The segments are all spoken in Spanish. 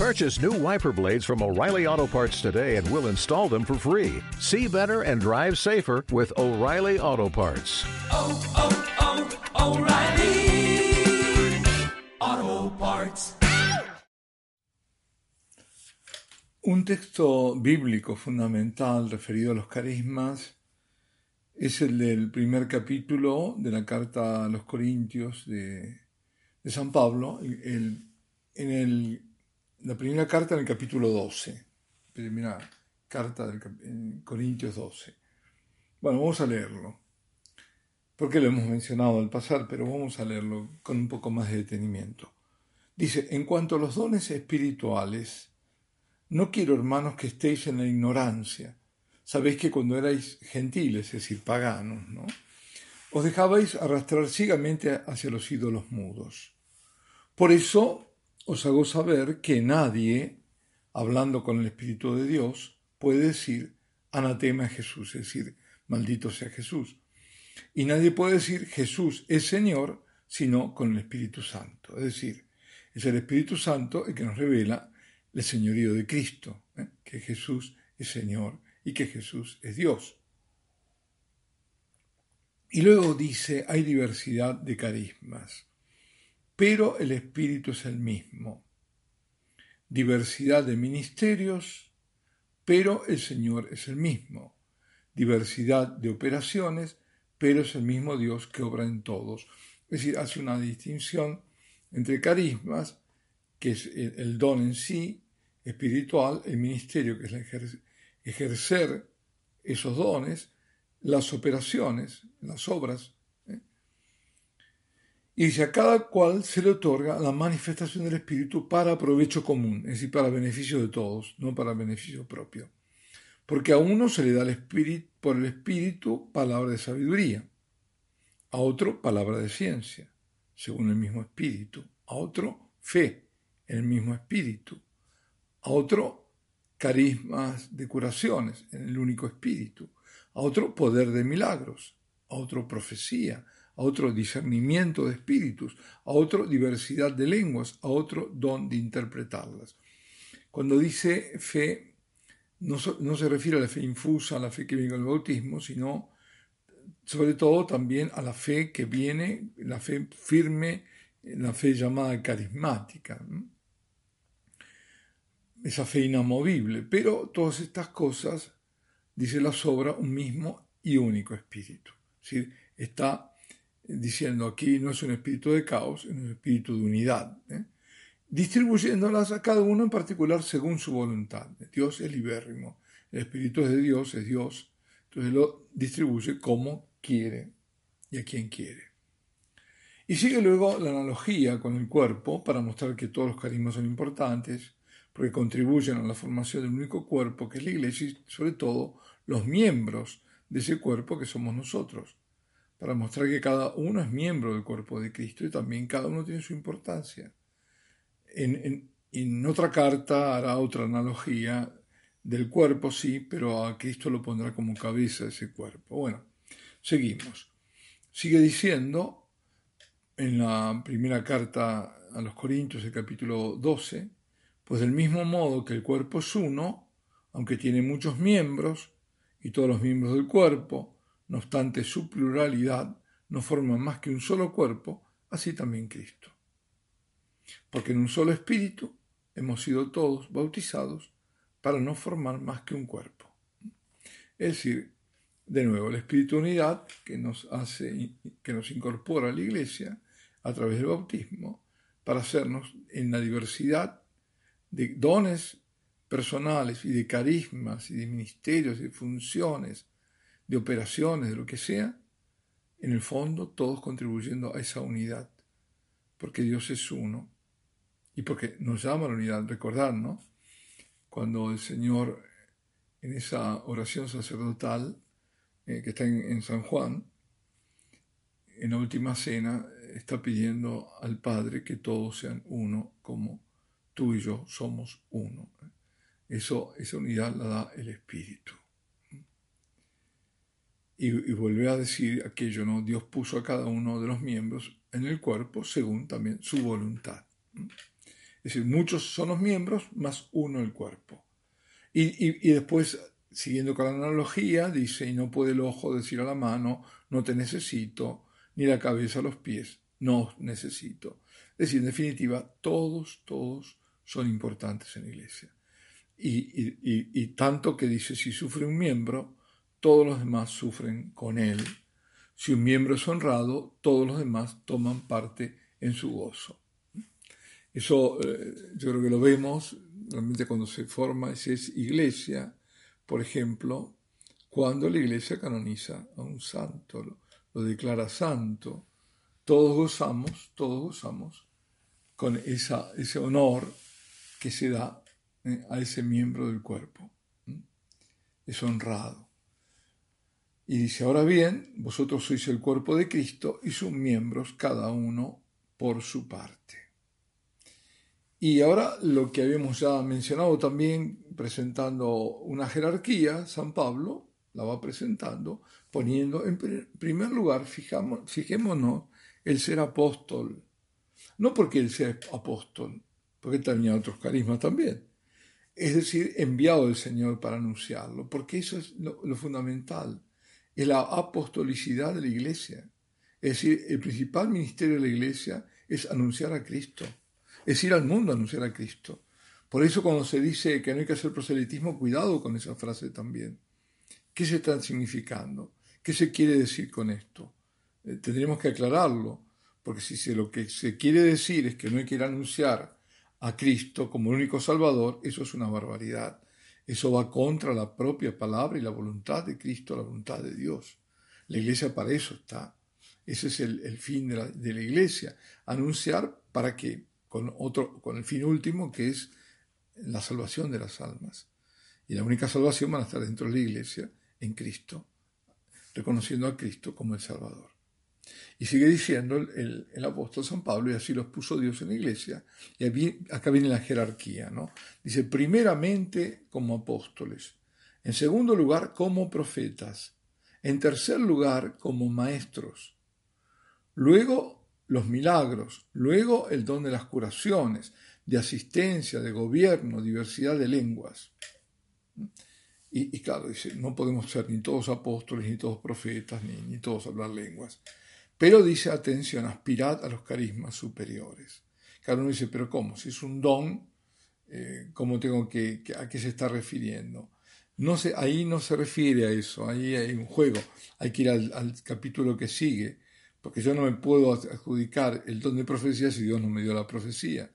Purchase new wiper blades from O'Reilly Auto Parts today and we'll install them for free. See better and drive safer with O'Reilly Auto Parts. Oh, oh, oh, O'Reilly Auto Parts. Un texto bíblico fundamental referido a los carismas es el del primer capítulo de la carta a los Corintios de, de San Pablo, el- en el, la primera carta en el capítulo 12, primera carta en Corintios 12. Bueno, vamos a leerlo, porque lo hemos mencionado al pasar, pero vamos a leerlo con un poco más de detenimiento. Dice, en cuanto a los dones espirituales, no quiero, hermanos, que estéis en la ignorancia. Sabéis que cuando erais gentiles, es decir, paganos, ¿no? Os dejabais arrastrar ciegamente hacia los ídolos mudos. Por eso os hago saber que nadie, hablando con el Espíritu de Dios, puede decir anatema a Jesús, es decir, maldito sea Jesús. Y nadie puede decir Jesús es Señor, sino con el Espíritu Santo. Es decir, es el Espíritu Santo el que nos revela el señorío de Cristo, ¿eh? que Jesús es Señor y que Jesús es Dios. Y luego dice, hay diversidad de carismas, pero el Espíritu es el mismo. Diversidad de ministerios, pero el Señor es el mismo. Diversidad de operaciones, pero es el mismo Dios que obra en todos. Es decir, hace una distinción entre carismas que es el, don en sí espiritual, el ministerio, que es ejercer esos dones, las operaciones, las obras. Y dice, a cada cual se le otorga la manifestación del Espíritu para provecho común, es decir, para beneficio de todos, no para beneficio propio. Porque a uno se le da el espíritu, por el Espíritu palabra de sabiduría, a otro palabra de ciencia, según el mismo Espíritu, a otro fe, el mismo Espíritu, a otro carismas de curaciones, en el único Espíritu, a otro poder de milagros, a otro profecía, a otro discernimiento de espíritus, a otro diversidad de lenguas, a otro don de interpretarlas. Cuando dice fe, no, no se refiere a la fe infusa, a la fe que viene con el bautismo, sino sobre todo también a la fe que viene, la fe firme, la fe llamada carismática, esa fe inamovible. Pero todas estas cosas, dice la sobra, un mismo y único espíritu. Es decir, está diciendo aquí no es un espíritu de caos, es un espíritu de unidad, ¿eh? distribuyéndolas a cada uno en particular según su voluntad. Dios es libérrimo, el espíritu es de Dios, es Dios, entonces lo distribuye como quiere y a quien quiere. Y sigue luego la analogía con el cuerpo para mostrar que todos los carismas son importantes, porque contribuyen a la formación del único cuerpo que es la iglesia y sobre todo los miembros de ese cuerpo que somos nosotros, para mostrar que cada uno es miembro del cuerpo de Cristo y también cada uno tiene su importancia. En, otra carta hará otra analogía del cuerpo, sí, pero a Cristo lo pondrá como cabeza ese cuerpo. Bueno, seguimos. Sigue diciendo en la primera carta a los Corintios, el capítulo 12, pues del mismo modo que el cuerpo es uno, aunque tiene muchos miembros, y todos los miembros del cuerpo, no obstante su pluralidad, no forman más que un solo cuerpo, así también Cristo. Porque en un solo espíritu hemos sido todos bautizados para no formar más que un cuerpo. Es decir, de nuevo, el espíritu unidad que nos hace, que nos incorpora a la iglesia a través del bautismo, para hacernos en la diversidad de dones personales y de carismas y de ministerios y de funciones, de operaciones, de lo que sea, en el fondo todos contribuyendo a esa unidad, porque Dios es uno y porque nos llama a la unidad. Recordad, ¿no? Cuando el Señor en esa oración sacerdotal eh, que está en, en San Juan, en la última cena, está pidiendo al Padre que todos sean uno como tú y yo somos uno. Eso, esa unidad la da el Espíritu. Y, y a decir aquello, ¿no? Dios puso a cada uno de los miembros en el cuerpo según también su voluntad. Es decir, muchos son los miembros más uno el cuerpo. Y, y, después, siguiendo con la analogía, dice, y no puede el ojo decir a la mano, no te necesito, ni la cabeza a los pies, no os necesito. Es decir, en definitiva, todos, todos son importantes en la iglesia. Y, tanto que dice, si sufre un miembro, todos los demás sufren con él. Si un miembro es honrado, todos los demás toman parte en su gozo. Eso eh, yo creo que lo vemos realmente cuando se forma, si es iglesia, por ejemplo, cuando la iglesia canoniza a un santo, lo, declara santo, todos gozamos, todos gozamos con ese honor que se da eh, a ese miembro del cuerpo. Es honrado. Y dice, ahora bien, vosotros sois el cuerpo de Cristo y sus miembros, cada uno por su parte. Y ahora lo que habíamos ya mencionado también, presentando una jerarquía, San Pablo la va presentando, poniendo en primer lugar, fijamos, fijémonos, el ser apóstol. No porque él sea apóstol, porque tenía otros carismas también. Es decir, enviado del Señor para anunciarlo, porque eso es lo, lo fundamental, es la apostolicidad de la iglesia. Es decir, el principal ministerio de la iglesia es anunciar a Cristo, es ir al mundo a anunciar a Cristo. Por eso cuando se dice que no hay que hacer proselitismo, cuidado con esa frase también. ¿Qué se está significando? ¿Qué se quiere decir con esto? Eh, tendríamos que aclararlo, porque si lo que se quiere decir es que no hay que anunciar a Cristo como el único Salvador, eso es una barbaridad. Eso va contra la propia palabra y la voluntad de Cristo, la voluntad de Dios. La iglesia para eso está. Ese es el, fin de la, de la, iglesia. Anunciar para qué? Con, otro, con el fin último que es la salvación de las almas. Y la única salvación va a estar dentro de la iglesia, en Cristo, reconociendo a Cristo como el Salvador. Y sigue diciendo el, apóstol San Pablo, y así los puso Dios en la iglesia, y acá viene la jerarquía, ¿no? Dice, primeramente como apóstoles, en segundo lugar como profetas, en tercer lugar como maestros, luego los milagros, luego el don de las curaciones, de asistencia, de gobierno, diversidad de lenguas. Y, claro, dice, no podemos ser ni todos apóstoles, ni todos profetas, ni, ni todos hablar lenguas. Pero dice, atención, aspirad a los carismas superiores. Claro, uno dice, pero ¿cómo? Si es un don, eh, ¿cómo tengo que, a qué se está refiriendo? No sé, ahí no se refiere a eso, ahí hay un juego. Hay que ir al, capítulo que sigue, porque yo no me puedo adjudicar el don de profecía si Dios no me dio la profecía.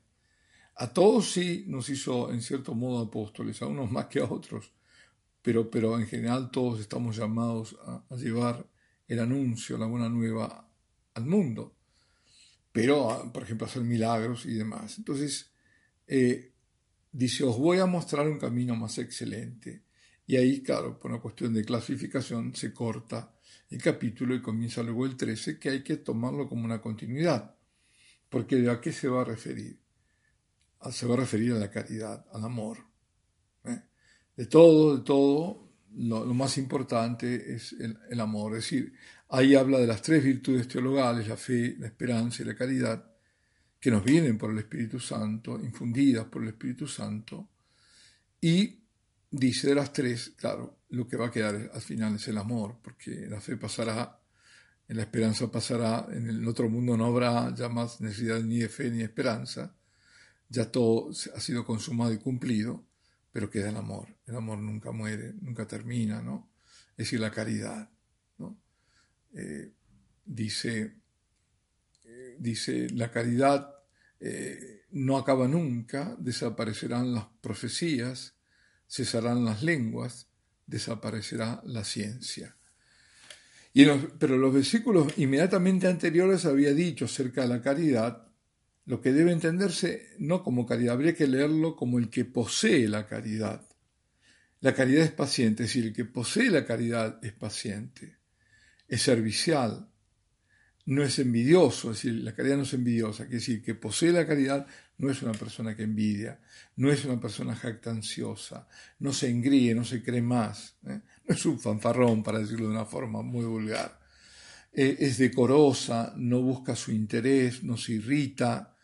A todos sí nos hizo en cierto modo apóstoles, a unos más que a otros pero, pero en general todos estamos llamados a, llevar el anuncio, la buena nueva al mundo, pero, por ejemplo, hacer milagros y demás. Entonces, eh, dice, os voy a mostrar un camino más excelente. Y ahí, claro, por una cuestión de clasificación, se corta el capítulo y comienza luego el 13, que hay que tomarlo como una continuidad. Porque ¿a qué se va a referir? Se va a referir a la caridad, al amor. ¿eh? de todo, de todo, lo, más importante es el, amor. Es decir, ahí habla de las tres virtudes teologales, la fe, la esperanza y la caridad, que nos vienen por el Espíritu Santo, infundidas por el Espíritu Santo, y dice de las tres, claro, lo que va a quedar al final es el amor, porque la fe pasará, la esperanza pasará, en el otro mundo no habrá ya más necesidad ni de fe ni de esperanza, ya todo ha sido consumado y cumplido, pero queda el amor. El amor nunca muere, nunca termina, ¿no? Es decir, la caridad. Eh, dice, eh, dice, la caridad eh, no acaba nunca, desaparecerán las profecías, cesarán las lenguas, desaparecerá la ciencia. Y pero los versículos inmediatamente anteriores había dicho acerca de la caridad lo que debe entenderse no como caridad, habría que leerlo como el que posee la caridad. La caridad es paciente, es decir, el que posee la caridad es paciente, es servicial, no es envidioso, es decir, la caridad no es envidiosa, quiere decir, que posee la caridad no es una persona que envidia, no es una persona jactanciosa, no se engríe, no se cree más, ¿eh? no es un fanfarrón, para decirlo de una forma muy vulgar. Eh, es decorosa, no busca su interés, no se irrita,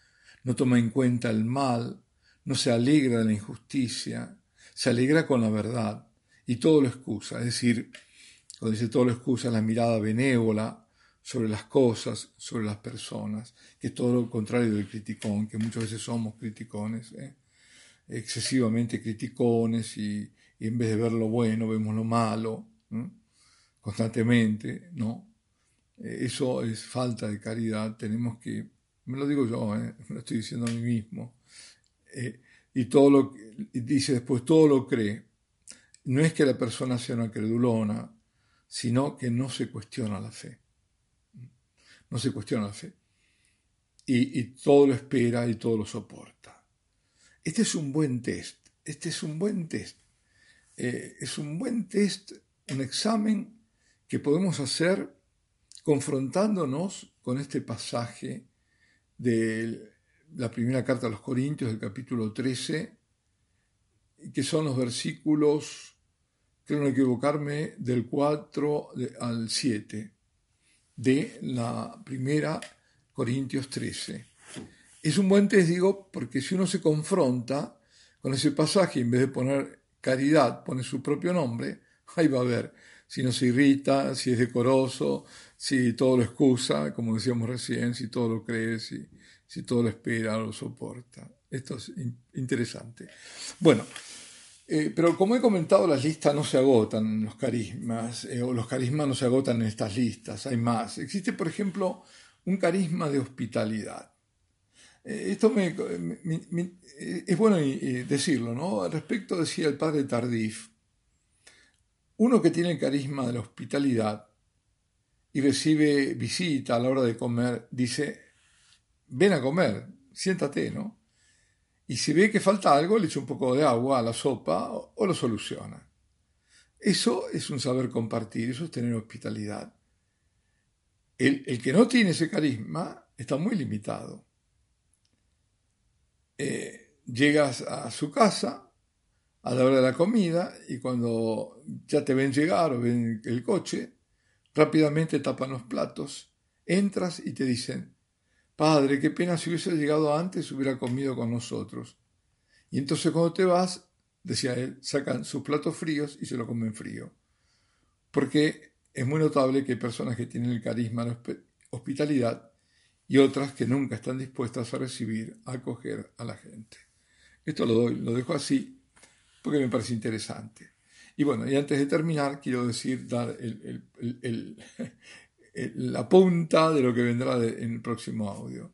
no toma en cuenta el mal, no se alegra de la injusticia, se alegra con la verdad y todo lo excusa. Es decir, cuando dice todo lo excusa, la mirada benévola sobre las cosas, sobre las personas, que es todo lo contrario del criticón, que muchas veces somos criticones, ¿eh? excesivamente criticones y, en vez de ver lo bueno vemos lo malo constantemente, ¿no? Eh, eso es falta de caridad, tenemos que, me lo digo yo, ¿eh? me lo estoy diciendo a mí mismo, eh, y todo lo dice después, todo lo cree. No es que la persona sea una credulona, sino que no se cuestiona la fe. No se cuestiona la fe. Y, todo lo espera y todo lo soporta. Este es un buen test. Este es un buen test. es un buen test, un examen que podemos hacer confrontándonos con este pasaje de la primera carta a los Corintios del capítulo 13, que son los versículos, creo no equivocarme, del 4 al 7 de la primera Corintios 13. Es un buen test, digo, porque si uno se confronta con ese pasaje, en vez de poner caridad, pone su propio nombre, ahí va a ver si no se irrita, si es decoroso, si todo lo excusa, como decíamos recién, si todo lo cree, si, si todo lo espera, lo soporta. Esto es interesante. Bueno, eh, pero como he comentado, las listas no se agotan, los carismas, eh, o los carismas no se agotan en estas listas, hay más. Existe, por ejemplo, un carisma de hospitalidad. Eh, esto me, es bueno decirlo, ¿no? Al respecto decía el padre Tardif, uno que tiene el carisma de la hospitalidad y recibe visita a la hora de comer, dice, ven a comer, siéntate, ¿no? Y si ve que falta algo, le echa un poco de agua a la sopa o, lo soluciona. Eso es un saber compartir, eso es tener hospitalidad. El, que no tiene ese carisma está muy limitado. Eh, llegas a su casa a la hora de la comida y cuando ya te ven llegar o ven el coche, rápidamente tapan los platos, entras y te dicen, Padre, qué pena si hubiese llegado antes, hubiera comido con nosotros. Y entonces cuando te vas, decía él, sacan sus platos fríos y se lo comen frío. Porque es muy notable que hay personas que tienen el carisma de la hospitalidad y otras que nunca están dispuestas a recibir, a acoger a la gente. Esto lo doy, lo dejo así porque me parece interesante. Y bueno, y antes de terminar, quiero decir, dar el, la punta de lo que vendrá en el próximo audio.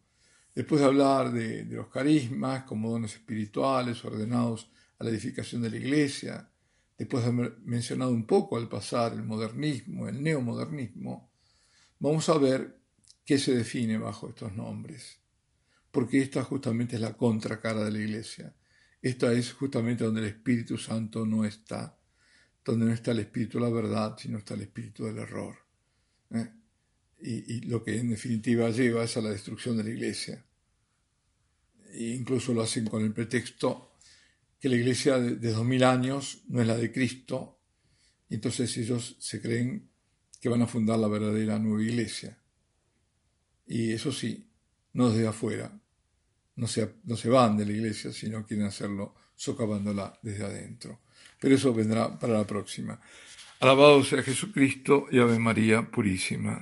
Después de hablar de, los carismas como dones espirituales ordenados a la edificación de la iglesia, después de haber mencionado un poco al pasar el modernismo, el neomodernismo, vamos a ver qué se define bajo estos nombres, porque esta justamente es la contracara de la iglesia. Esta es justamente donde el Espíritu Santo no está, donde no está el Espíritu de la verdad, sino está el Espíritu del error. ¿eh? Y, lo que en definitiva lleva es a la destrucción de la iglesia. E incluso lo hacen con el pretexto que la iglesia de, dos mil años no es la de Cristo, y entonces ellos se creen que van a fundar la verdadera nueva iglesia. Y eso sí, no desde afuera, no se, no se van de la iglesia, sino quieren hacerlo socavándola desde adentro. Pero eso vendrá para la próxima. Alabado sea Jesucristo y Ave María Purísima.